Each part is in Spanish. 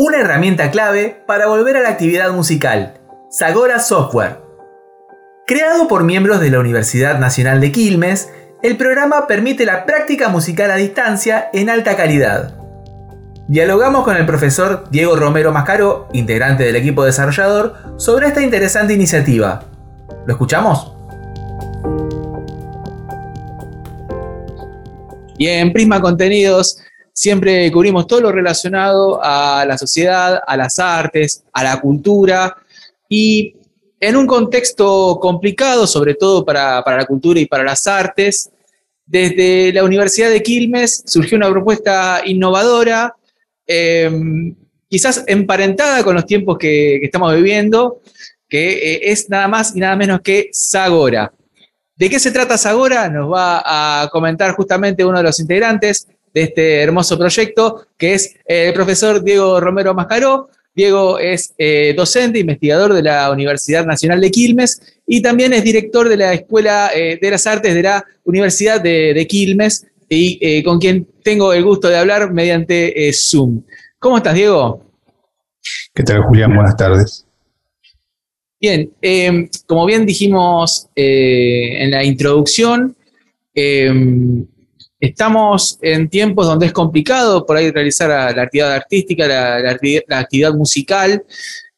una herramienta clave para volver a la actividad musical, Sagora Software. Creado por miembros de la Universidad Nacional de Quilmes, el programa permite la práctica musical a distancia en alta calidad. Dialogamos con el profesor Diego Romero Mascaro, integrante del equipo desarrollador, sobre esta interesante iniciativa. ¿Lo escuchamos? Y en Prisma Contenidos siempre cubrimos todo lo relacionado a la sociedad, a las artes, a la cultura y en un contexto complicado, sobre todo para, la cultura y para las artes, desde la Universidad de Quilmes surgió una propuesta innovadora, em, quizás emparentada con los tiempos que, estamos viviendo, que eh, es nada más y nada menos que Sagora. ¿De qué se trata Sagora? Nos va a comentar justamente uno de los integrantes de este hermoso proyecto, que es el profesor Diego Romero Mascaró. Diego es eh, docente, investigador de la Universidad Nacional de Quilmes y también es director de la Escuela eh, de las Artes de la Universidad de, Quilmes y eh, con quien tengo el gusto de hablar mediante Zoom. ¿Cómo estás, Diego? ¿Qué tal, Julián? Buenas tardes. Bien, em, como bien dijimos eh, en la introducción, em, estamos en tiempos donde es complicado por ahí realizar la, actividad artística, la, actividad musical.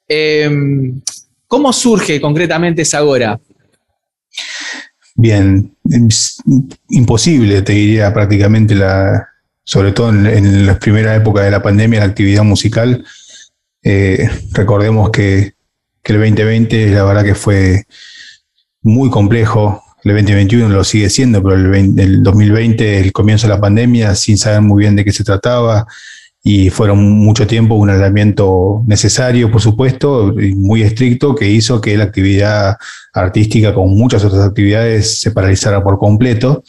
Em, ¿Cómo surge concretamente esa agora? Bien, imposible, te diría prácticamente, la, sobre todo en, la primera época de la pandemia, la actividad musical. Eh, recordemos que que el 2020 la verdad que fue muy complejo. El 2021 lo sigue siendo, pero el, 2020, el comienzo de la pandemia, sin saber muy bien de qué se trataba, y fueron mucho tiempo un aislamiento necesario, por supuesto, muy estricto, que hizo que la actividad artística, con muchas otras actividades, se paralizara por completo.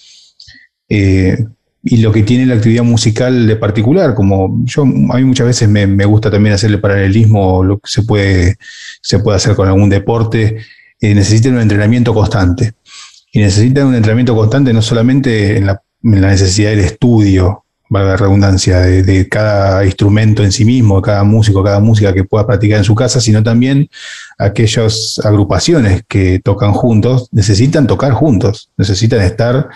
Eh, y lo que tiene la actividad musical de particular, como yo, a mí muchas veces me, gusta también hacerle paralelismo, lo que se puede, se puede hacer con algún deporte, eh, necesitan un entrenamiento constante. Y necesitan un entrenamiento constante no solamente en la, necesidad del estudio, valga la redundancia, de, cada instrumento en sí mismo, cada músico, cada música que pueda practicar en su casa, sino también aquellas agrupaciones que tocan juntos, necesitan tocar juntos, necesitan estar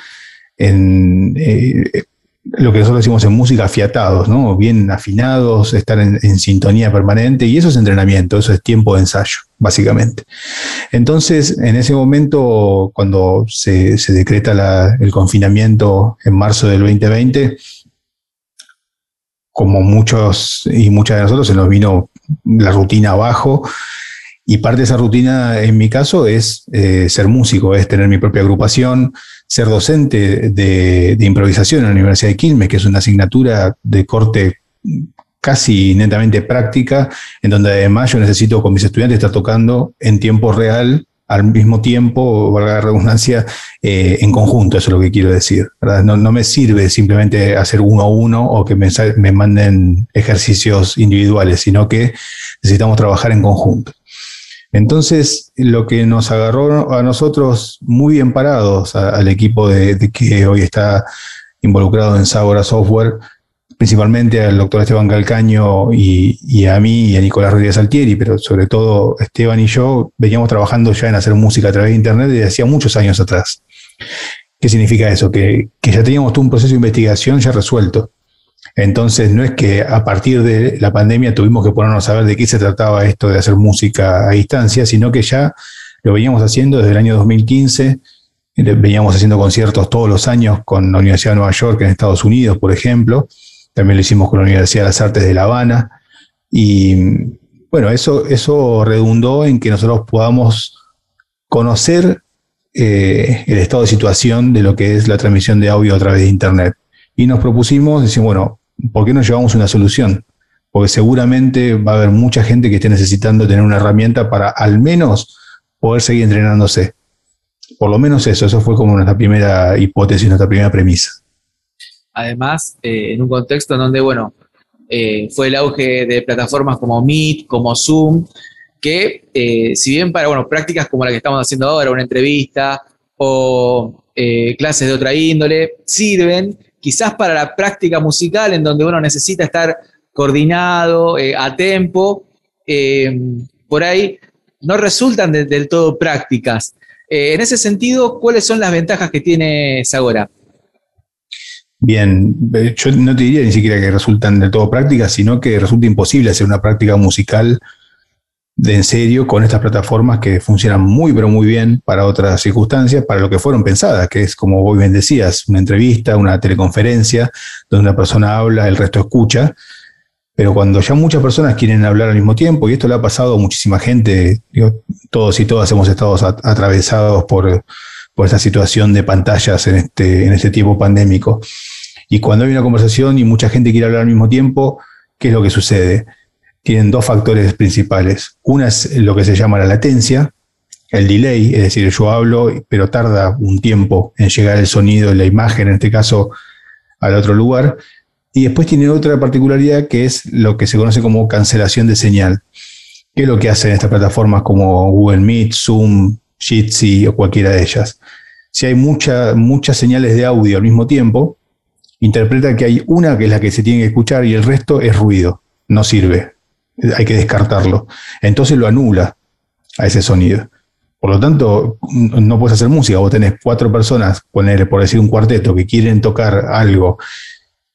en eh, lo que nosotros decimos en música, afiatados, ¿no? bien afinados, estar en, sintonía permanente, y eso es entrenamiento, eso es tiempo de ensayo, básicamente. Entonces, en ese momento, cuando se, decreta el confinamiento en marzo del 2020, como muchos y muchas de nosotros, se nos vino la rutina abajo, y parte de esa rutina, en mi caso, es eh, ser músico, es tener mi propia agrupación, ser docente de, improvisación en la Universidad de Quilmes, que es una asignatura de corte casi netamente práctica, en donde además yo necesito con mis estudiantes estar tocando en tiempo real, al mismo tiempo, valga la redundancia, eh, en conjunto, eso es lo que quiero decir. No, me sirve simplemente hacer uno a uno o que me manden ejercicios individuales, sino que necesitamos trabajar en conjunto. Entonces, lo que nos agarró a nosotros muy bien parados, al equipo de, que hoy está involucrado en Sabora Software, principalmente al doctor Esteban Calcaño y, a mí y a Nicolás Rodríguez Altieri, pero sobre todo Esteban y yo veníamos trabajando ya en hacer música a través de Internet desde hacía muchos años atrás. ¿Qué significa eso? Que, que ya teníamos todo un proceso de investigación ya resuelto. Entonces, no es que a partir de la pandemia tuvimos que ponernos a ver de qué se trataba esto de hacer música a distancia, sino que ya lo veníamos haciendo desde el año 2015. Veníamos haciendo conciertos todos los años con la Universidad de Nueva York en Estados Unidos, por ejemplo. También lo hicimos con la Universidad de las Artes de La Habana. Y bueno, eso, eso redundó en que nosotros podamos conocer eh, el estado de situación de lo que es la transmisión de audio a través de Internet. Y nos propusimos, decir, bueno, ¿por qué no llevamos una solución? Porque seguramente va a haber mucha gente que esté necesitando tener una herramienta para al menos poder seguir entrenándose. Por lo menos eso, eso fue como nuestra primera hipótesis, nuestra primera premisa. Además, eh, en un contexto en donde, bueno, eh, fue el auge de plataformas como Meet, como Zoom, que eh, si bien para, bueno, prácticas como la que estamos haciendo ahora, una entrevista o clases de otra índole, sirven, quizás para la práctica musical, en donde uno necesita estar coordinado, a tiempo, por ahí no resultan del todo prácticas. en ese sentido, ¿cuáles son las ventajas que tiene Sagora? Bien, yo no te diría ni siquiera que resultan de todo prácticas, sino que resulta imposible hacer una práctica musical de en serio con estas plataformas que funcionan muy pero muy bien para otras circunstancias, para lo que fueron pensadas, que es como vos bien decías, una entrevista, una teleconferencia, donde una persona habla, el resto escucha. Pero cuando ya muchas personas quieren hablar al mismo tiempo, y esto le ha pasado a muchísima gente, todos y todas hemos estado atravesados por, por esta situación de pantallas en este, en este tiempo pandémico. Y cuando hay una conversación y mucha gente quiere hablar al mismo tiempo, ¿qué es lo que sucede? Tienen dos factores principales. Una es lo que se llama la latencia, el delay, es decir, yo hablo, pero tarda un tiempo en llegar el sonido la imagen, en este caso, al otro lugar. Y después tiene otra particularidad que es lo que se conoce como cancelación de señal. ¿Qué es lo que hacen estas plataformas como Google Meet, Zoom, Jitsi o cualquiera de ellas? Si hay muchas señales de audio al mismo tiempo, interpreta que hay una que es la que se tiene que escuchar y el resto es ruido, no sirve hay que descartarlo. Entonces lo anula a ese sonido. Por lo tanto, no puedes hacer música. Vos tenés cuatro personas, poner, por decir un cuarteto, que quieren tocar algo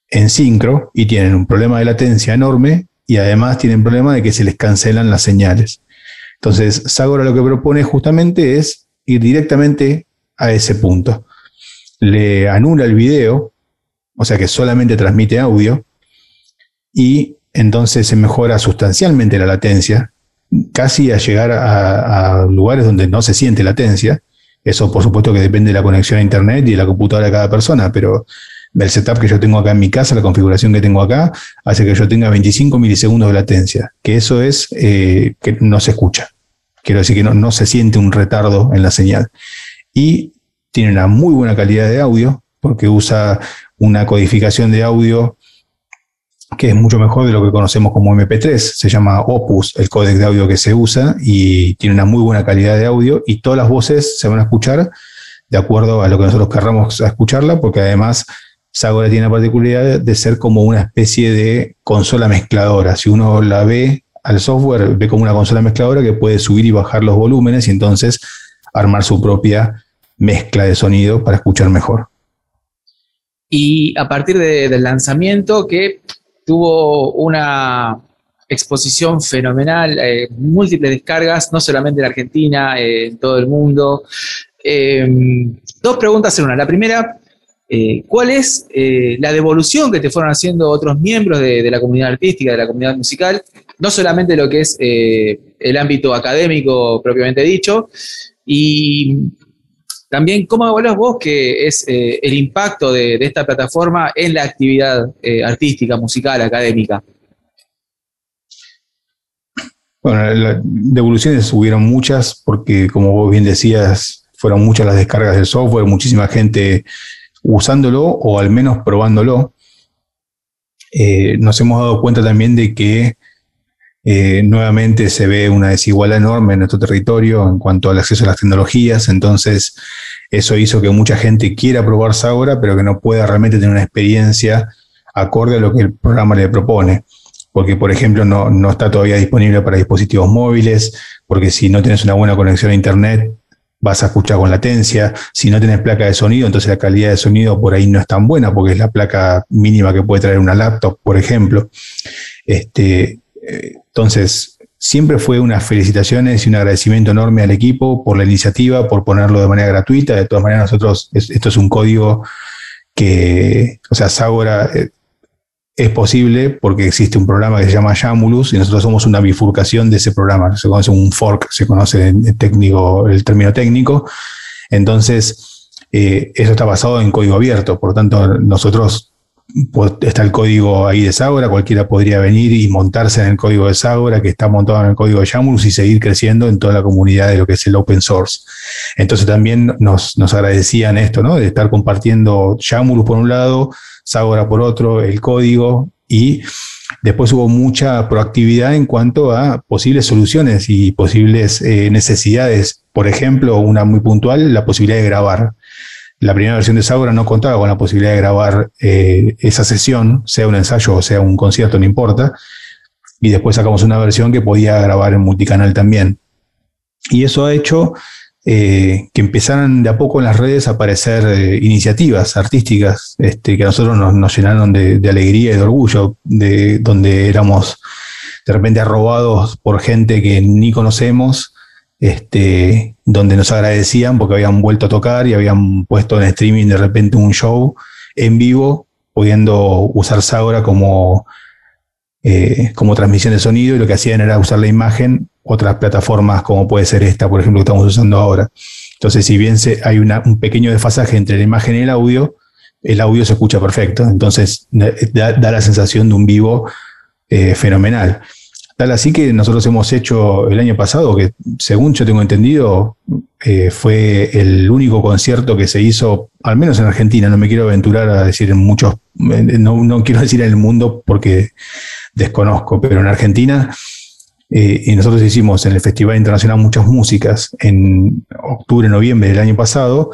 en sincro y tienen un problema de latencia enorme y además tienen problema de que se les cancelan las señales. Entonces, Sagora lo que propone justamente es ir directamente a ese punto. Le anula el video, o sea que solamente transmite audio, y entonces se mejora sustancialmente la latencia, casi a llegar a, lugares donde no se siente latencia. Eso por supuesto que depende de la conexión a Internet y de la computadora de cada persona, pero el setup que yo tengo acá en mi casa, la configuración que tengo acá, hace que yo tenga 25 milisegundos de latencia, que eso es eh, que no se escucha. Quiero decir que no, no se siente un retardo en la señal. Y tiene una muy buena calidad de audio, porque usa una codificación de audio que es mucho mejor de lo que conocemos como MP3. Se llama Opus, el códec de audio que se usa, y tiene una muy buena calidad de audio, y todas las voces se van a escuchar de acuerdo a lo que nosotros querramos escucharla, porque además Sagora tiene la particularidad de ser como una especie de consola mezcladora. Si uno la ve al software, ve como una consola mezcladora que puede subir y bajar los volúmenes y entonces armar su propia mezcla de sonido para escuchar mejor. Y a partir del lanzamiento, que tuvo una exposición fenomenal, eh, múltiples descargas, no solamente en Argentina, eh, en todo el mundo. Em, dos preguntas en una. La primera, eh, ¿cuál es la devolución que te fueron haciendo otros miembros de, la comunidad artística, de la comunidad musical? No solamente lo que es el ámbito académico propiamente dicho, y también, ¿cómo evaluas vos que es eh, el impacto de, esta plataforma en la actividad eh, artística, musical, académica? Bueno, las devoluciones hubieron muchas porque, como vos bien decías, fueron muchas las descargas del software, muchísima gente usándolo o al menos probándolo. Eh, nos hemos dado cuenta también de que eh, nuevamente se ve una desigualdad enorme en nuestro territorio en cuanto al acceso a las tecnologías, entonces eso hizo que mucha gente quiera probar ahora, pero que no pueda realmente tener una experiencia acorde a lo que el programa le propone. Porque, por ejemplo, no, no está todavía disponible para dispositivos móviles, porque si no tienes una buena conexión a Internet, vas a escuchar con latencia. Si no tienes placa de sonido, entonces la calidad de sonido por ahí no es tan buena, porque es la placa mínima que puede traer una laptop, por ejemplo. Este, entonces, siempre fue unas felicitaciones y un agradecimiento enorme al equipo por la iniciativa, por ponerlo de manera gratuita. De todas maneras, nosotros, esto es un código que, o sea, Sagora eh, es posible porque existe un programa que se llama Yamulus y nosotros somos una bifurcación de ese programa. Se conoce un fork, se conoce en técnico, el término técnico. Entonces, eh, eso está basado en código abierto. Por lo tanto, nosotros está el código ahí de Sagora, cualquiera podría venir y montarse en el código de Sagora, que está montado en el código de Yamulus y seguir creciendo en toda la comunidad de lo que es el open source. Entonces también nos, agradecían esto, ¿no? De estar compartiendo Yamulus por un lado, Sagora por otro, el código y después hubo mucha proactividad en cuanto a posibles soluciones y posibles eh, necesidades. Por ejemplo, una muy puntual, la posibilidad de grabar la primera versión de Saura no contaba con la posibilidad de grabar eh, esa sesión, sea un ensayo o sea un concierto, no importa. Y después sacamos una versión que podía grabar en multicanal también. Y eso ha hecho eh, que empezaran de a poco en las redes a aparecer eh, iniciativas artísticas este, que a nosotros nos, llenaron de, alegría y de orgullo, de donde éramos de repente arrobados por gente que ni conocemos, este, donde nos agradecían porque habían vuelto a tocar y habían puesto en streaming de repente un show en vivo, pudiendo usar Saura como, eh, como transmisión de sonido y lo que hacían era usar la imagen otras plataformas como puede ser esta, por ejemplo, que estamos usando ahora. Entonces, si bien se, hay un pequeño desfasaje entre la imagen y el audio, el audio se escucha perfecto. Entonces, da, la sensación de un vivo eh, fenomenal. Tal así que nosotros hemos hecho el año pasado, que según yo tengo entendido, eh, fue el único concierto que se hizo, al menos en Argentina, no me quiero aventurar a decir en muchos, no, no quiero decir en el mundo porque desconozco, pero en Argentina eh, y nosotros hicimos en el Festival Internacional Muchas Músicas en octubre, noviembre del año pasado,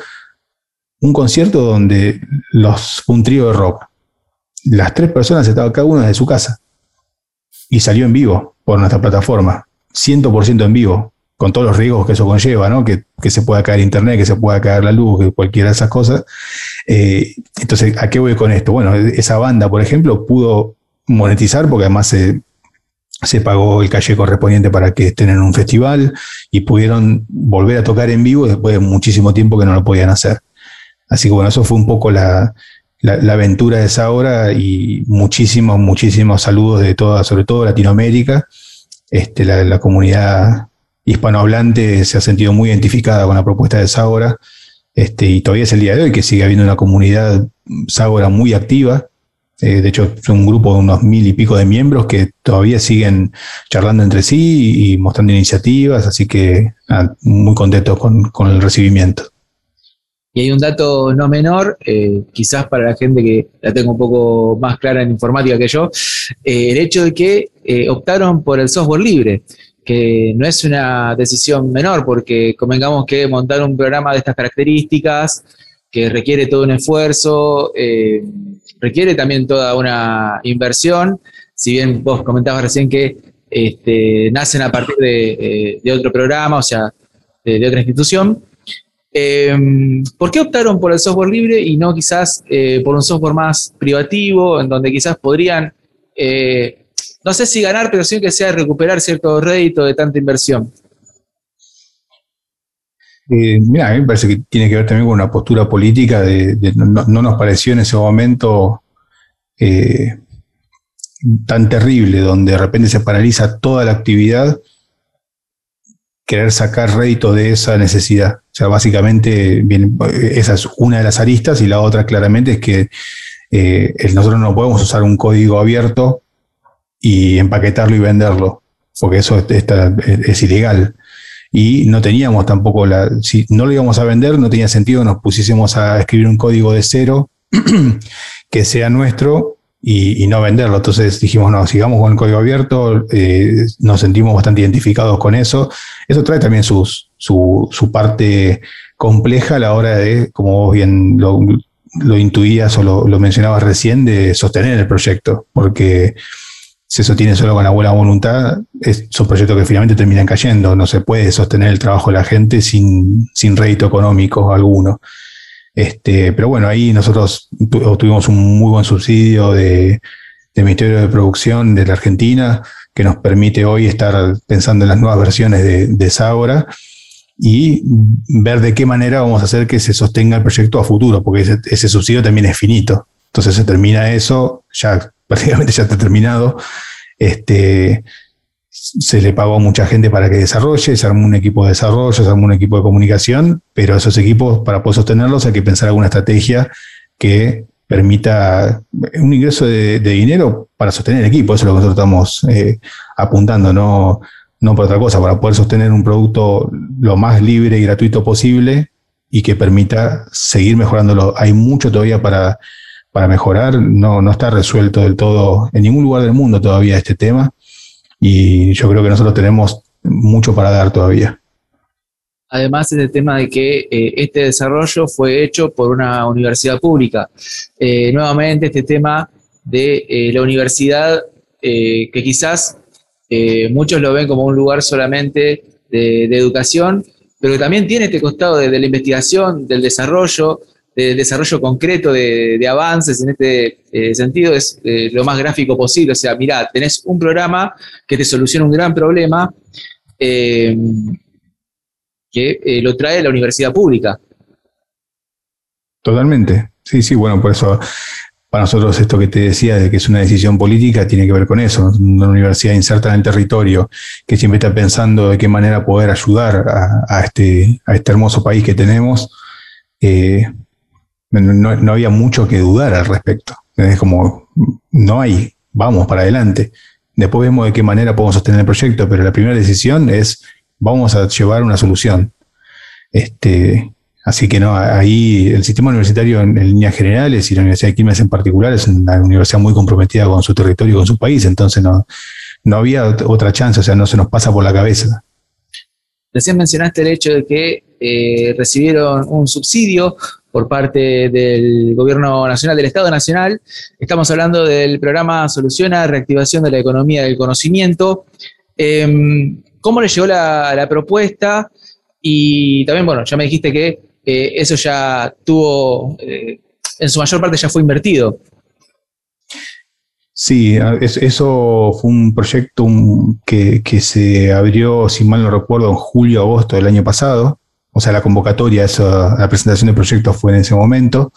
un concierto donde los, un trío de rock. Las tres personas estaban cada una de su casa y salió en vivo por nuestra plataforma, 100% en vivo, con todos los riesgos que eso conlleva, ¿no? que, se pueda caer internet, que se pueda caer la luz, que cualquiera de esas cosas. Eh, entonces, ¿a qué voy con esto? Bueno, esa banda, por ejemplo, pudo monetizar porque además se se pagó el calle correspondiente para que estén en un festival y pudieron volver a tocar en vivo después de muchísimo tiempo que no lo podían hacer. Así que bueno, eso fue un poco la, aventura de esa hora y muchísimos, muchísimos saludos de toda, sobre todo Latinoamérica. Este, la, comunidad hispanohablante se ha sentido muy identificada con la propuesta de Saura. Este, y todavía es el día de hoy que sigue habiendo una comunidad Saura muy activa. Eh, de hecho, es un grupo de unos mil y pico de miembros que todavía siguen charlando entre sí y mostrando iniciativas, así que muy contentos con, el recibimiento. Y hay un dato no menor, eh, quizás para la gente que la tengo un poco más clara en informática que yo, eh, el hecho de que optaron por el software libre, que no es una decisión menor, porque convengamos que montar un programa de estas características, que requiere todo un esfuerzo, requiere también toda una inversión, si bien vos comentabas recién que este, nacen a partir de, eh, otro programa, o sea, de, otra institución. Em, ¿Por qué optaron por el software libre y no quizás eh, por un software más privativo, en donde quizás podrían, eh, no sé si ganar, pero sí que sea recuperar cierto rédito de tanta inversión? Eh, mira, a mí me parece que tiene que ver también con una postura política de, no, nos pareció en ese momento tan terrible, donde de repente se paraliza toda la actividad, querer sacar rédito de esa necesidad. O sea, básicamente, bien, esa es una de las aristas y la otra claramente es que eh, nosotros no podemos usar un código abierto y empaquetarlo y venderlo, porque eso es ilegal y no teníamos tampoco la, si no lo íbamos a vender, no tenía sentido que nos pusiésemos a escribir un código de cero que sea nuestro y, no venderlo. Entonces dijimos, no, sigamos con el código abierto, eh, nos sentimos bastante identificados con eso. Eso trae también sus, su, su, parte compleja a la hora de, como vos bien lo, lo intuías o lo, lo mencionabas recién, de sostener el proyecto, porque si eso tiene solo con la buena voluntad, es, son proyectos que finalmente terminan cayendo. No se puede sostener el trabajo de la gente sin, sin rédito económico alguno. Este, pero bueno, ahí nosotros obtuvimos un muy buen subsidio de, Ministerio de Producción de la Argentina, que nos permite hoy estar pensando en las nuevas versiones de, de y ver de qué manera vamos a hacer que se sostenga el proyecto a futuro, porque ese, ese subsidio también es finito. Entonces se termina eso, ya prácticamente ya está terminado. Este, se le pagó a mucha gente para que desarrolle, se armó un equipo de desarrollo, se armó un equipo de comunicación, pero esos equipos, para poder sostenerlos, hay que pensar alguna estrategia que permita un ingreso de, dinero para sostener el equipo. Eso es lo que nosotros estamos eh, apuntando, no, no por otra cosa, para poder sostener un producto lo más libre y gratuito posible y que permita seguir mejorándolo. Hay mucho todavía para para mejorar. No, no está resuelto del todo en ningún lugar del mundo todavía este tema y yo creo que nosotros tenemos mucho para dar todavía. Además el tema de que eh, este desarrollo fue hecho por una universidad pública. Eh, nuevamente este tema de eh, la universidad que quizás muchos lo ven como un lugar solamente de, educación, pero que también tiene este costado de, la investigación, del desarrollo, del desarrollo concreto de, avances en este sentido, es lo más gráfico posible. O sea, mirá, tenés un programa que te soluciona un gran problema que eh, lo trae la universidad pública. Totalmente. Sí, sí, bueno, por eso para nosotros esto que te decía de que es una decisión política tiene que ver con eso. Una universidad inserta en el territorio que siempre está pensando de qué manera poder ayudar a, este, a este hermoso país que tenemos. Eh, no, había mucho que dudar al respecto. Es como, no hay, vamos para adelante. Después vemos de qué manera podemos sostener el proyecto, pero la primera decisión es vamos a llevar una solución. Este, así que no, ahí el sistema universitario en, líneas generales y la Universidad de Quilmes en particular es una universidad muy comprometida con su territorio y con su país, entonces no, no había otra chance, o sea, no se nos pasa por la cabeza. Recién mencionaste el hecho de que eh, recibieron un subsidio por parte del Gobierno Nacional, del Estado Nacional. Estamos hablando del programa Soluciona Reactivación de la Economía del Conocimiento. Em, ¿Cómo le llegó la, propuesta? Y también, bueno, ya me dijiste que eso ya tuvo, eh, en su mayor parte ya fue invertido. Sí, eso fue un proyecto que, se abrió, si mal no recuerdo, en julio, agosto del año pasado. O sea, la convocatoria, la presentación del proyecto fue en ese momento.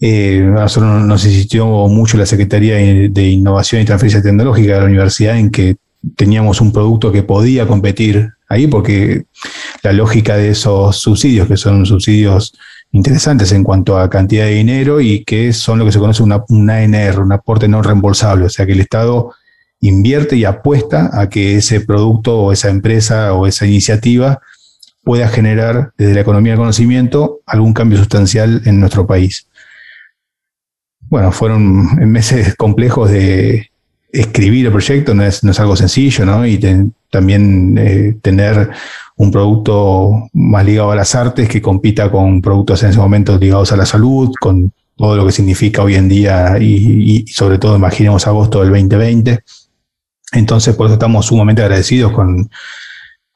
Eh, nosotros nos insistió mucho la Secretaría de Innovación y Transferencia Tecnológica de la universidad en que teníamos un producto que podía competir ahí, porque la lógica de esos subsidios, que son subsidios interesantes en cuanto a cantidad de dinero y que son lo que se conoce un ANR, un aporte no reembolsable, o sea que el Estado invierte y apuesta a que ese producto o esa empresa o esa iniciativa pueda generar desde la economía del conocimiento algún cambio sustancial en nuestro país. Bueno, fueron meses complejos de, escribir el proyecto no es, no es algo sencillo, ¿no? Y también eh, tener un producto más ligado a las artes que compita con productos en ese momento ligados a la salud, con todo lo que significa hoy en día y, y sobre todo imaginemos agosto del 2020. Entonces, por eso estamos sumamente agradecidos con,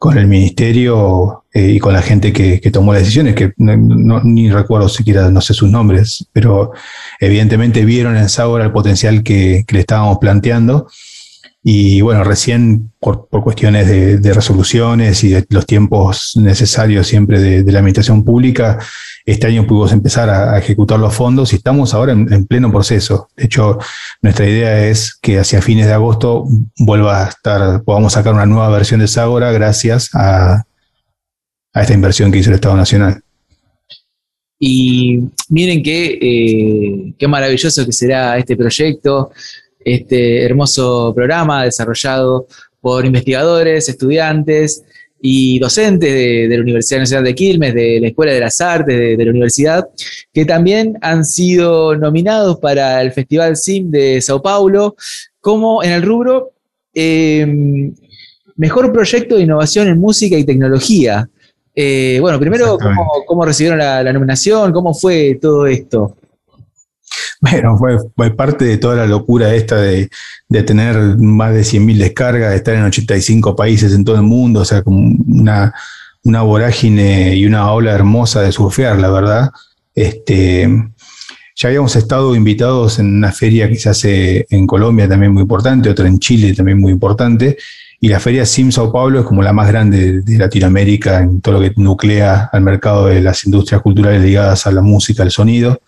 con el ministerio eh, y con la gente que, tomó las decisiones, que no, ni recuerdo siquiera, no sé sus nombres, pero evidentemente vieron en Saura el potencial que, le estábamos planteando. Y bueno, recién por, cuestiones de, resoluciones y de los tiempos necesarios siempre de la administración pública, este año pudimos empezar a, ejecutar los fondos y estamos ahora en, pleno proceso. De hecho, nuestra idea es que hacia fines de agosto vuelva a estar, podamos sacar una nueva versión de Sagora gracias a, esta inversión que hizo el Estado Nacional. Y miren qué, eh, qué maravilloso que será este proyecto, este hermoso programa desarrollado por investigadores, estudiantes, y docentes de, la Universidad Nacional de Quilmes, de la Escuela de las Artes, de, la universidad, que también han sido nominados para el Festival SIM de Sao Paulo, como en el rubro em, Mejor Proyecto de Innovación en Música y Tecnología. Eh, bueno, primero, ¿cómo, recibieron la nominación? ¿Cómo fue todo esto? Bueno, fue, parte de toda la locura esta de, tener más de 100.000 descargas, de estar en 85 países en todo el mundo, o sea, como una, una vorágine y una ola hermosa de surfear, la verdad. Este, ya habíamos estado invitados en una feria que se hace en Colombia también muy importante, otra en Chile también muy importante, y la feria Sim Sao Paulo es como la más grande de Latinoamérica en todo lo que nuclea al mercado de las industrias culturales ligadas a la música, al sonido.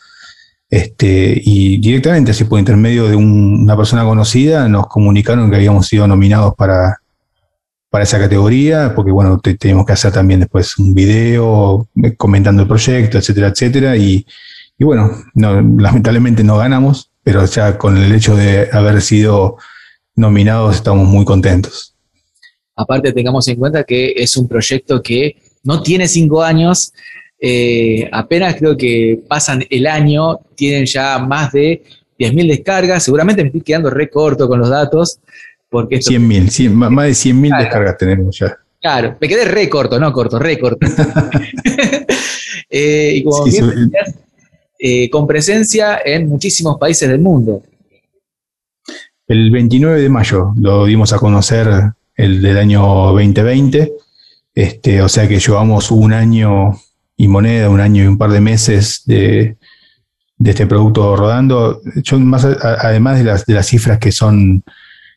Este, y directamente, así por intermedio de una persona conocida, nos comunicaron que habíamos sido nominados para, para esa categoría, porque bueno, teníamos que hacer también después un video eh, comentando el proyecto, etcétera, etcétera. Y, bueno, lamentablemente no ganamos, pero ya con el hecho de haber sido nominados estamos muy contentos. Aparte, tengamos en cuenta que es un proyecto que no tiene cinco años, eh, apenas creo que pasan el año, tienen ya más de 10.000 descargas, seguramente me estoy quedando re corto con los datos. Porque 100.000, más de 100.000 descargas tenemos ya. Claro, me quedé re corto, no corto, re corto. Eh, y como bien eh, con presencia en muchísimos países del mundo. El 29 de mayo lo dimos a conocer el del año 2020, este, o sea que llevamos un año y moneda, un año y un par de meses de, este producto rodando. Además de las, de las cifras que son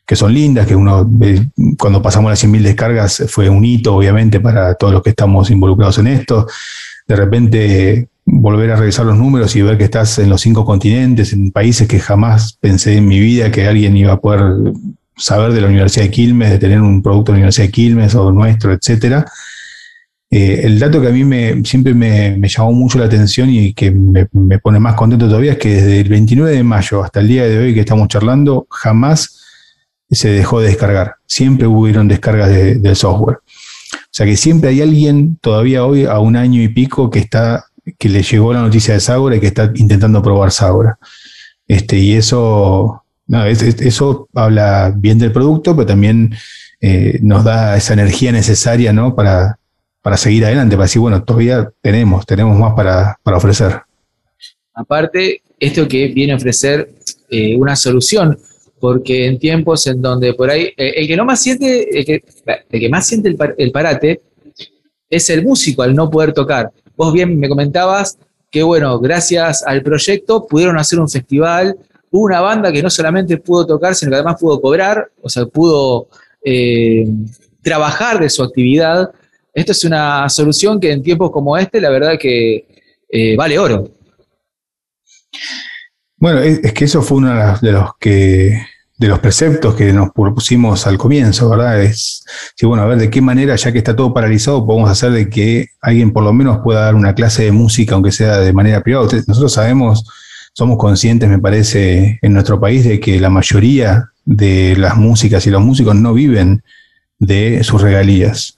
que son lindas, que uno cuando pasamos las 100.000 descargas fue un hito, obviamente, para todos los que estamos involucrados en esto. De repente volver a revisar los números y ver que estás en los cinco continentes, en países que jamás pensé en mi vida que alguien iba a poder saber de la Universidad de Quilmes, de tener un producto de la Universidad de Quilmes o nuestro, etcétera. Eh, el dato que a mí me, siempre me, llamó mucho la atención y que me, pone más contento todavía es que desde el 29 de mayo hasta el día de hoy que estamos charlando, jamás se dejó de descargar. Siempre hubieron descargas del software. O sea que siempre hay alguien todavía hoy a un año y pico que está que le llegó la noticia de Sagora y que está intentando probar Sagora. Este, y eso, eso habla bien del producto, pero también eh, nos da esa energía necesaria ¿no? para, para seguir adelante, para decir, bueno, todavía tenemos, tenemos más para, ofrecer. Aparte, esto que viene a ofrecer eh, una solución, porque en tiempos en donde por ahí, eh, el que no más siente, el que, más siente el, parate es el músico al no poder tocar. Vos bien me comentabas que, bueno, gracias al proyecto pudieron hacer un festival, una banda que no solamente pudo tocar, sino que además pudo cobrar, o sea, pudo eh, trabajar de su actividad. Esto es una solución que en tiempos como este, la verdad que eh, vale oro. Bueno, es, que eso fue uno de los que de los preceptos que nos propusimos al comienzo, ¿verdad? Es, sí, bueno, a ver de qué manera, ya que está todo paralizado, podemos hacer de que alguien por lo menos pueda dar una clase de música, aunque sea de manera privada. Nosotros sabemos, somos conscientes, me parece, en nuestro país de que la mayoría de las músicas y los músicos no viven de sus regalías,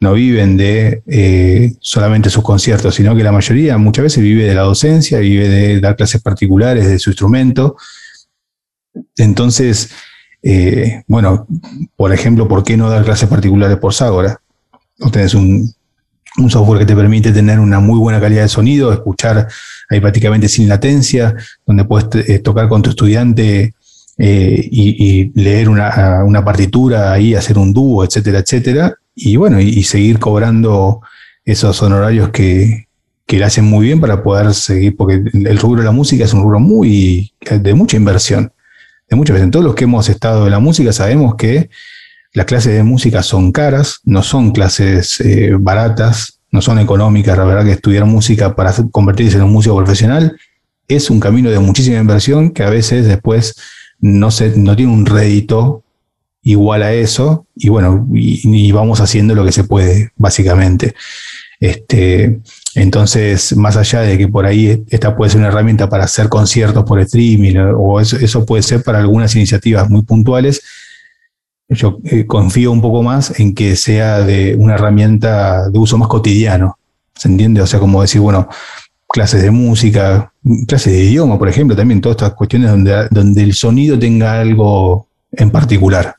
no viven de eh, solamente sus conciertos, sino que la mayoría muchas veces vive de la docencia, vive de dar clases particulares de su instrumento entonces, eh, bueno, por ejemplo, ¿por qué no dar clases particulares por Ságora? No tenés un, software que te permite tener una muy buena calidad de sonido, escuchar ahí prácticamente sin latencia, donde puedes eh, tocar con tu estudiante eh, y, leer una, partitura ahí, hacer un dúo, etcétera, etcétera. Y bueno, y, seguir cobrando esos honorarios que, que le hacen muy bien para poder seguir, porque el rubro de la música es un rubro muy de mucha inversión de muchas veces. Todos los que hemos estado en la música sabemos que las clases de música son caras, no son clases eh, baratas, no son económicas. La verdad que estudiar música para convertirse en un músico profesional es un camino de muchísima inversión que a veces después no, se, no tiene un rédito igual a eso y bueno, y vamos haciendo lo que se puede, básicamente. Este, entonces, más allá de que por ahí esta puede ser una herramienta para hacer conciertos por streaming o eso, puede ser para algunas iniciativas muy puntuales, yo eh, confío un poco más en que sea de una herramienta de uso más cotidiano. ¿Se entiende? O sea, como decir, bueno, clases de música, clases de idioma, por ejemplo, también todas estas cuestiones donde, donde el sonido tenga algo en particular.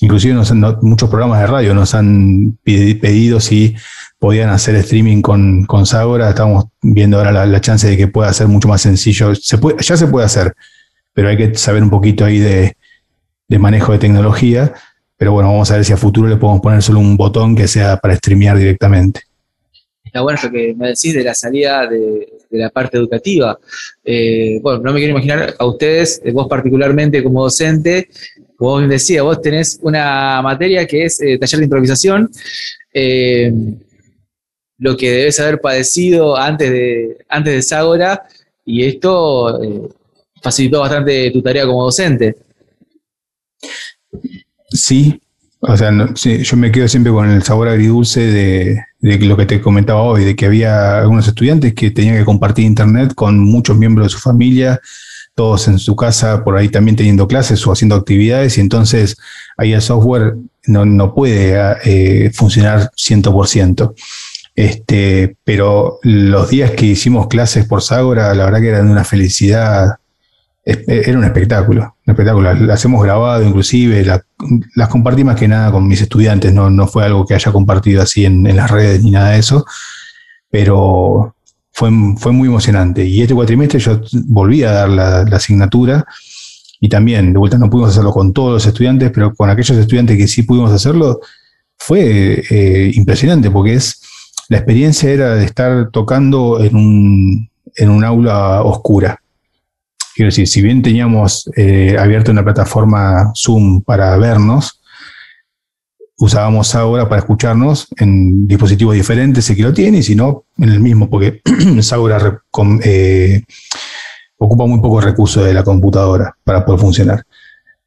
Inclusive muchos programas de radio nos han pedido si podían hacer streaming con, con Sagora. Estamos viendo ahora la, chance de que pueda ser mucho más sencillo. Ya se puede hacer, pero hay que saber un poquito ahí de, manejo de tecnología. Pero bueno, vamos a ver si a futuro le podemos poner solo un botón que sea para streamear directamente. Está bueno esto que me decís de la salida de, la parte educativa. Eh, bueno, no me quiero imaginar a ustedes, eh, vos particularmente como docente, como me decía, vos tenés una materia que es eh, taller de improvisación lo que debes haber padecido antes de, antes de Ságora y esto eh, facilitó bastante tu tarea como docente. Sí, o sea, yo me quedo siempre con el sabor agridulce de, de, lo que te comentaba hoy, de que había algunos estudiantes que tenían que compartir internet con muchos miembros de su familia, todos en su casa, por ahí también teniendo clases o haciendo actividades, y entonces ahí el software no, puede eh, funcionar 100%. Este, pero los días que hicimos clases por Ságora, la verdad que eran una felicidad era un espectáculo, un espectáculo. Las hemos grabado, inclusive, las compartí más que nada con mis estudiantes, no, no fue algo que haya compartido así en, las redes ni nada de eso, pero fue, fue, muy emocionante. Y este cuatrimestre yo volví a dar la, asignatura y también, de vuelta, no pudimos hacerlo con todos los estudiantes, pero con aquellos estudiantes que sí pudimos hacerlo, fue eh, impresionante porque es, la experiencia era de estar tocando en un, en un aula oscura Quiero decir, si bien teníamos eh, abierta una plataforma Zoom para vernos, usábamos Saura para escucharnos en dispositivos diferentes, sé que lo tiene, y si no, en el mismo, porque Saura eh, ocupa muy pocos recursos de la computadora para poder funcionar.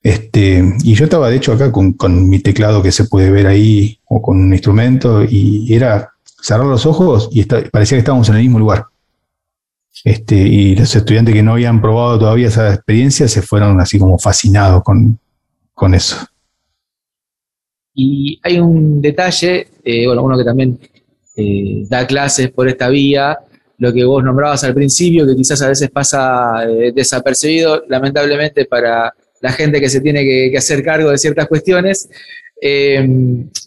Este, y yo estaba, de hecho, acá con, mi teclado que se puede ver ahí, o con un instrumento, y era cerrar los ojos y parecía que estábamos en el mismo lugar. Este, y los estudiantes que no habían probado todavía esa experiencia se fueron así como fascinados con, eso. Y hay un detalle, eh, bueno, uno que también eh, da clases por esta vía, lo que vos nombrabas al principio, que quizás a veces pasa eh, desapercibido, lamentablemente para la gente que se tiene que, hacer cargo de ciertas cuestiones,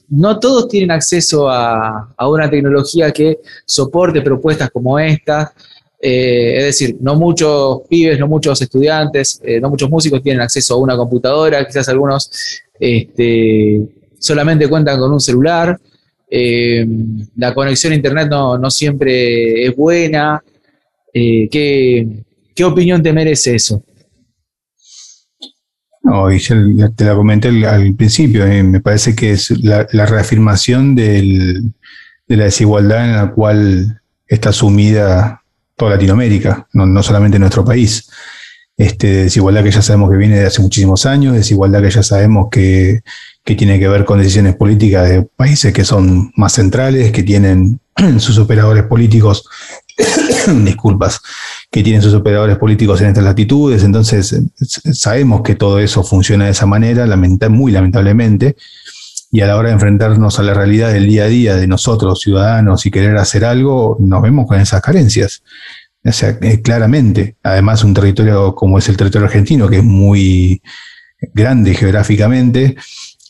no todos tienen acceso a, a, una tecnología que soporte propuestas como esta. Eh, es decir, no muchos pibes, no muchos estudiantes, eh, no muchos músicos tienen acceso a una computadora, quizás algunos este, solamente cuentan con un celular, eh, la conexión a internet no, siempre es buena. ¿qué, opinión te merece eso? No, te la comenté al, principio, me parece que es la, reafirmación de la desigualdad en la cual está sumida toda Latinoamérica, no, solamente nuestro país. Este, desigualdad que ya sabemos que viene de hace muchísimos años, desigualdad que ya sabemos que, tiene que ver con decisiones políticas de países que son más centrales, que tienen sus operadores políticos, disculpas, que tienen sus operadores políticos en estas latitudes. Entonces, sabemos que todo eso funciona de esa manera, muy lamentablemente y a la hora de enfrentarnos a la realidad del día a día de nosotros, ciudadanos, y querer hacer algo, nos vemos con esas carencias. O sea, eh, claramente, además un territorio como es el territorio argentino, que es muy grande geográficamente,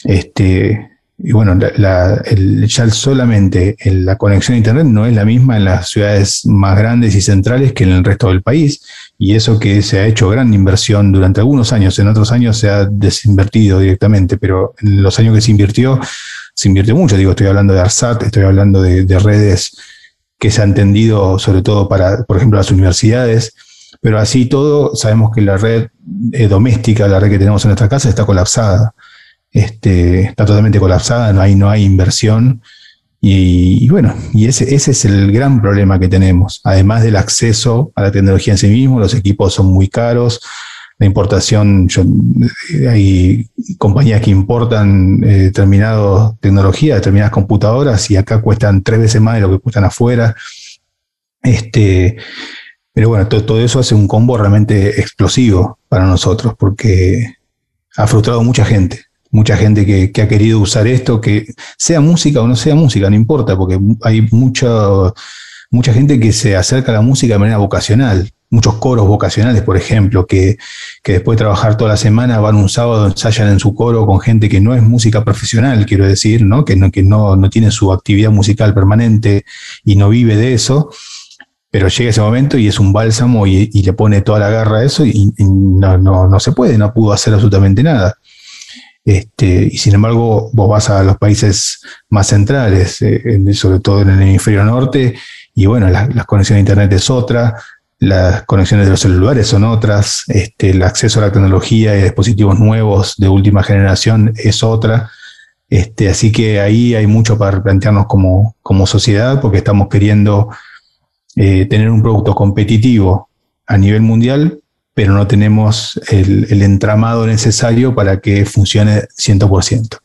este, y bueno, la, ya solamente la conexión a Internet no es la misma en las ciudades más grandes y centrales que en el resto del país. Y eso que se ha hecho gran inversión durante algunos años, en otros años se ha desinvertido directamente, pero en los años que se invirtió, se invirtió mucho. Digo, estoy hablando de ARSAT, estoy hablando de, redes que se han tendido sobre todo para, por ejemplo, las universidades. Pero así todo, sabemos que la red eh, doméstica, la red que tenemos en nuestra casa, está colapsada este, está totalmente colapsada, no hay, no hay inversión. Y, bueno, y ese, ese es el gran problema que tenemos. Además del acceso a la tecnología en sí mismo, los equipos son muy caros, la importación, hay compañías que importan eh, determinadas tecnologías, determinadas computadoras, y acá cuestan tres veces más de lo que cuestan afuera. Este, pero bueno, todo, todo eso hace un combo realmente explosivo para nosotros, porque ha frustrado a mucha gente mucha gente que, ha querido usar esto, que sea música o no sea música, no importa, porque hay mucha, mucha gente que se acerca a la música de manera vocacional, muchos coros vocacionales, por ejemplo, que, después de trabajar toda la semana van un sábado, ensayan en su coro con gente que no es música profesional, quiero decir, ¿no? que, no, que no, no tiene su actividad musical permanente y no vive de eso pero llega ese momento y es un bálsamo y, le pone toda la garra a eso y, no, no, no, se puede, no pudo hacer absolutamente nada. Este, y sin embargo, vos vas a los países más centrales, eh, sobre todo en el hemisferio norte, y bueno, las conexiones a Internet es otra, las conexiones de los celulares son otras, este, el acceso a la tecnología y dispositivos nuevos de última generación es otra. Este, así que ahí hay mucho para replantearnos como, como sociedad, porque estamos queriendo eh, tener un producto competitivo a nivel mundial, pero no tenemos el, entramado necesario para que funcione 100%.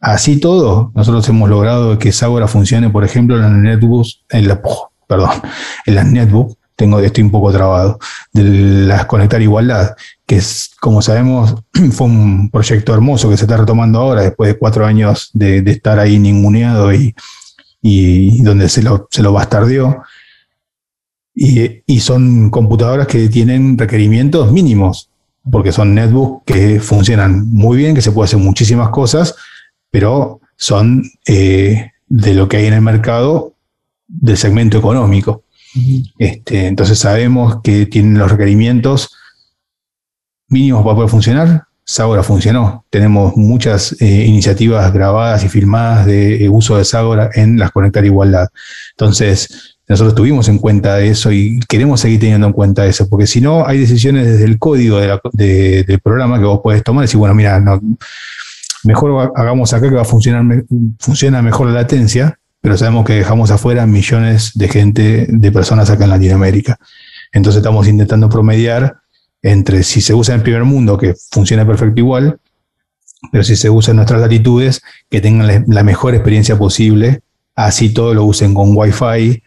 Así todo, nosotros hemos logrado que Saura funcione, por ejemplo, en las netbooks, en la, perdón, en las netbooks, tengo, estoy un poco trabado, de las Conectar Igualdad, que es, como sabemos, fue un proyecto hermoso que se está retomando ahora, después de cuatro años de, estar ahí ninguneado y, y donde se lo, se lo y, son computadoras que tienen requerimientos mínimos. porque son netbooks que funcionan muy bien, que se puede hacer muchísimas cosas, pero son eh, de lo que hay en el mercado del segmento económico. este, entonces sabemos que tienen los requerimientos mínimos para poder funcionar. Sagora funcionó. Tenemos muchas eh, iniciativas grabadas y filmadas de uso de Sagora en las Conectar Igualdad. Entonces, nosotros tuvimos en cuenta eso y queremos seguir teniendo en cuenta eso, porque si no, hay decisiones desde el código del programa que vos podés tomar y decir, bueno, mira, mejor hagamos acá que va a funcionar, funciona mejor la latencia, pero sabemos que dejamos afuera millones de gente, de personas acá en Latinoamérica. Entonces estamos intentando promediar entre si se usa en el primer mundo, que funciona perfecto igual, pero si se usa en nuestras latitudes, que tengan la mejor experiencia posible, así todo lo usen con Wi-Fi,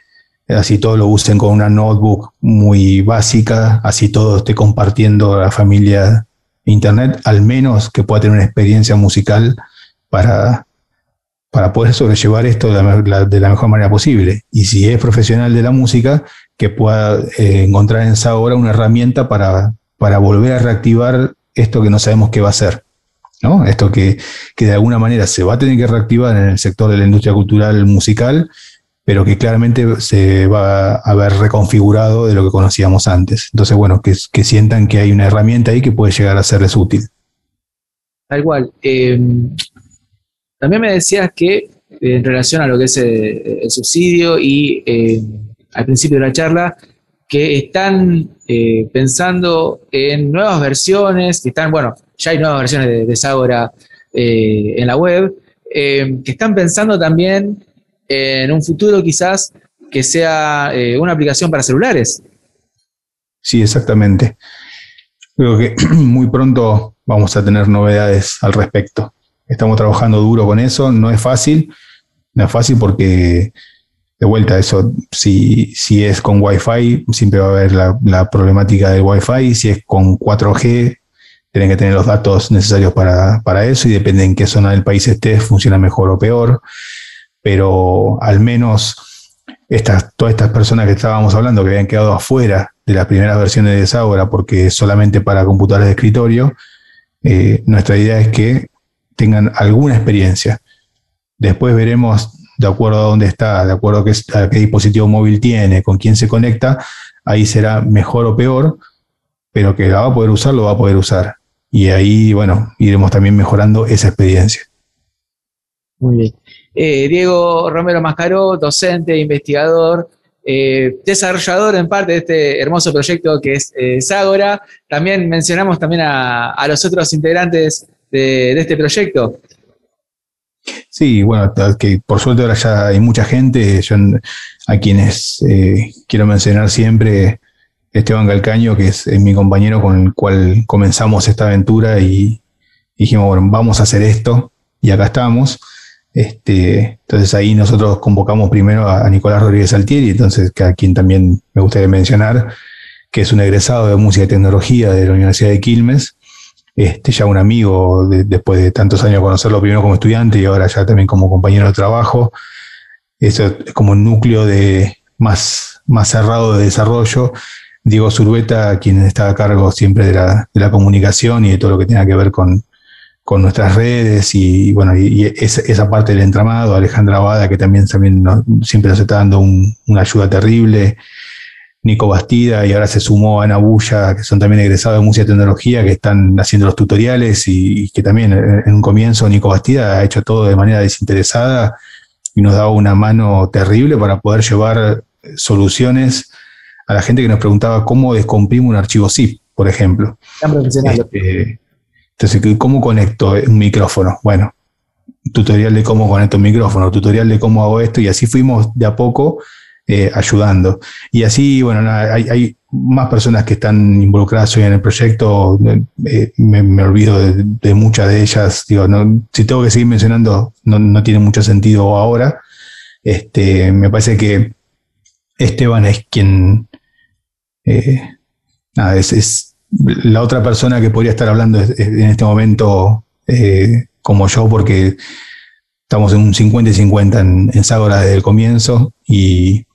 así todo lo usen con una notebook muy básica, así todo esté compartiendo la familia internet, al menos que pueda tener una experiencia musical para, para poder sobrellevar esto de la, mejor manera posible. Y si es profesional de la música, que pueda eh, encontrar en esa hora una herramienta para, para volver a reactivar esto que no sabemos qué va a ser. ¿no? Esto que, que de alguna manera se va a tener que reactivar en el sector de la industria cultural musical pero que claramente se va a ver reconfigurado de lo que conocíamos antes. Entonces, bueno, que, sientan que hay una herramienta ahí que puede llegar a serles útil. Tal cual. Eh, también me decías que eh, en relación a lo que es eh, el, subsidio y al principio de la charla, que están pensando en nuevas versiones, que están, bueno, ya hay nuevas versiones de, de Sagora en la web, que están pensando también en un futuro quizás que sea eh, una aplicación para celulares. Sí, exactamente. Creo que muy pronto vamos a tener novedades al respecto. Estamos trabajando duro con eso, no es fácil, no es fácil porque de vuelta eso, si, si es con Wi-Fi, siempre va a haber la, problemática del Wi-Fi, si es con 4G, tienen que tener los datos necesarios para, para, eso y depende en qué zona del país estés, funciona mejor o peor pero al menos estas, todas estas personas que estábamos hablando que habían quedado afuera de las primeras versiones de Saura porque solamente para computadores de escritorio, eh, nuestra idea es que tengan alguna experiencia. Después veremos, de acuerdo a dónde está, de acuerdo a qué, a qué dispositivo móvil tiene, con quién se conecta, ahí será mejor o peor, pero que la va a poder usar, lo va a poder usar. Y ahí, bueno, iremos también mejorando esa experiencia. Muy bien. Eh, Diego Romero Mascaró, docente, investigador, eh, desarrollador en parte de este hermoso proyecto que es eh. También mencionamos también a, los otros integrantes de, este proyecto. Sí, bueno, que por suerte ahora ya hay mucha gente, a quienes quiero mencionar siempre, Esteban Calcaño, que es, mi compañero con el cual comenzamos esta aventura y dijimos, bueno, vamos a hacer esto y acá estamos. Este, entonces ahí nosotros convocamos primero a, Nicolás Rodríguez Altieri, entonces que a quien también me gustaría mencionar, que es un egresado de música y tecnología de la Universidad de Quilmes, este, ya un amigo después de tantos años conocerlo primero como estudiante y ahora ya también como compañero de trabajo. Eso es como un núcleo de más, más cerrado de desarrollo. Diego Zurbeta, quien está a cargo siempre de la, de la comunicación y de todo lo que tenga que ver con, con nuestras redes y, bueno, y, esa, parte del entramado, Alejandra Abada, que también, también siempre nos está dando una ayuda terrible, Nico Bastida, y ahora se sumó Ana Bulla, que son también egresados de música y tecnología, que están haciendo los tutoriales y, que también en un comienzo Nico Bastida ha hecho todo de manera desinteresada y nos dado una mano terrible para poder llevar soluciones a la gente que nos preguntaba cómo descomprimo un archivo zip, por ejemplo. Entonces, ¿cómo conecto un micrófono? Bueno, tutorial de cómo conecto un micrófono, tutorial de cómo hago esto, y así fuimos de a poco eh, ayudando. Y así, bueno, hay, más personas que están involucradas hoy en el proyecto, eh, me, olvido de, muchas de ellas, digo, si tengo que seguir mencionando, no, tiene mucho sentido ahora. Este, me parece que Esteban es quien, eh, nada, es la otra persona que podría estar hablando en este momento eh, como yo, porque estamos en un 50 y 50 en, en Ságora desde el comienzo y,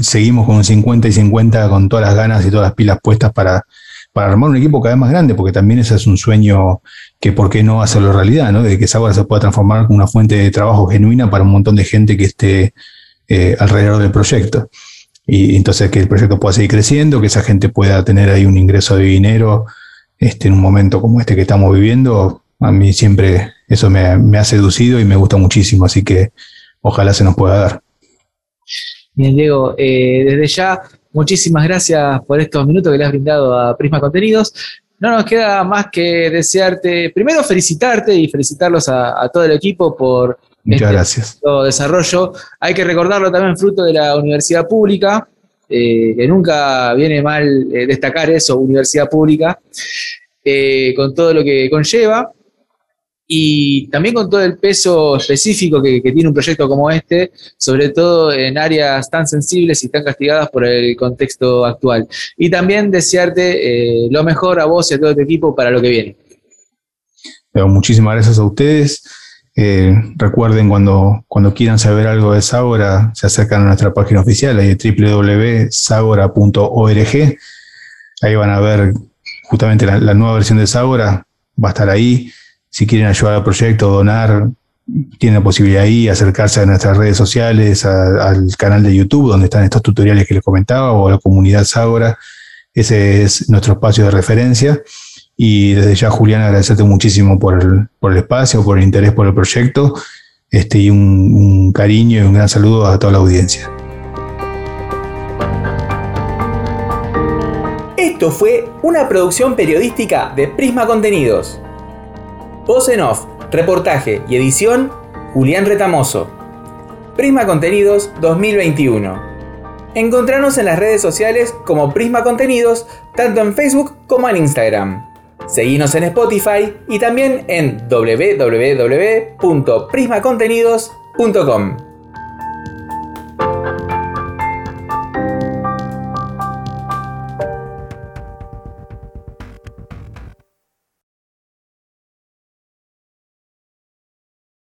seguimos con un 50 y 50 con todas las ganas y todas las pilas puestas para, para armar un equipo cada vez más grande, porque también ese es un sueño que por qué no hacerlo realidad, ¿no? De que esa se pueda transformar en una fuente de trabajo genuina para un montón de gente que esté eh, alrededor del proyecto. Y entonces que el proyecto pueda seguir creciendo, que esa gente pueda tener ahí un ingreso de dinero este, en un momento como este que estamos viviendo, a mí siempre eso me, me ha seducido y me gusta muchísimo, así que ojalá se nos pueda dar. Bien, Diego, eh, desde ya, muchísimas gracias por estos minutos que le has brindado a Prisma Contenidos. No nos queda más que desearte, primero felicitarte y felicitarlos a, todo el equipo por Muchas este gracias. desarrollo. Hay que recordarlo también fruto de la universidad pública, eh, que nunca viene mal eh, destacar eso, universidad pública, con todo lo que conlleva y también con todo el peso específico que, tiene un proyecto como este, sobre todo en áreas tan sensibles y tan castigadas por el contexto actual. Y también desearte eh, lo mejor a vos y a todo tu equipo para lo que viene. muchísimas gracias a ustedes. Eh, recuerden cuando, cuando quieran saber algo de Sagora, se acercan a nuestra página oficial, ahí www.sagora.org. Ahí van a ver justamente la, nueva versión de Sagora, va a estar ahí si quieren ayudar al proyecto, donar, tienen la posibilidad ahí, acercarse a nuestras redes sociales, al canal de YouTube donde están estos tutoriales que les comentaba, o a la comunidad Sagora. Ese es nuestro espacio de referencia. Y desde ya, Julián, agradecerte muchísimo por el, espacio, por el interés por el proyecto, este, y un, un cariño y un gran saludo a toda la audiencia. Esto fue una producción periodística de Prisma Contenidos. Voz en off, reportaje y edición, Julián Retamoso. Prisma Contenidos 2021. Encontranos en las redes sociales como Prisma Contenidos, tanto en Facebook como en Instagram. Seguinos en Spotify y también en www.prismacontenidos.com.